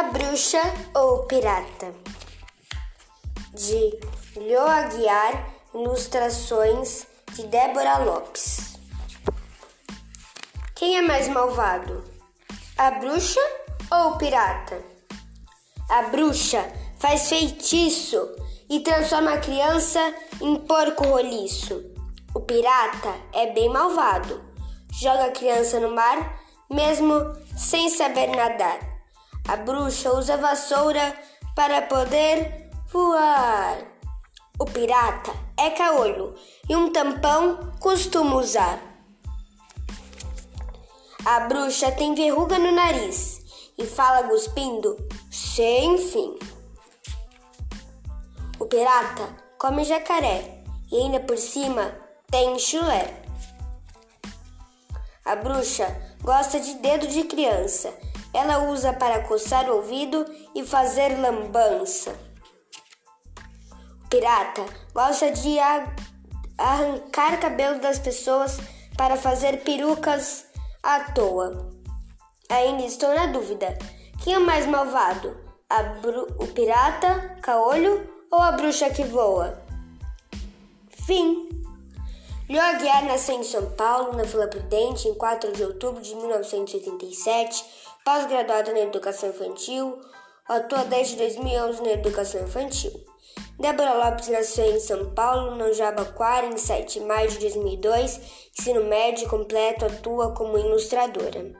A Bruxa ou Pirata de Leo Aguiar, ilustrações de Débora Lopes. Quem é mais malvado? A bruxa ou o pirata? A bruxa faz feitiço e transforma a criança em porco roliço. O pirata é bem malvado. Joga a criança no mar, mesmo sem saber nadar. A bruxa usa vassoura para poder voar. O pirata é caolho e um tampão costuma usar. A bruxa tem verruga no nariz e fala cuspindo sem fim. O pirata come jacaré e ainda por cima tem chulé. A bruxa gosta de dedo de criança ela usa para coçar o ouvido e fazer lambança. O pirata gosta de arrancar cabelo das pessoas para fazer perucas à toa. Ainda estou na dúvida: quem é mais malvado? o pirata, caolho ou a bruxa que voa? Fim. Leo Aguiar nasceu em São Paulo, na Vila Prudente, em 4 de outubro de 1987 pós-graduada em Educação Infantil, atua desde 2011 na Educação Infantil. Débora Lopes nasceu em São Paulo, no Jabaquara, em 7 de maio de 2002. Ensino médio completo, atua como ilustradora.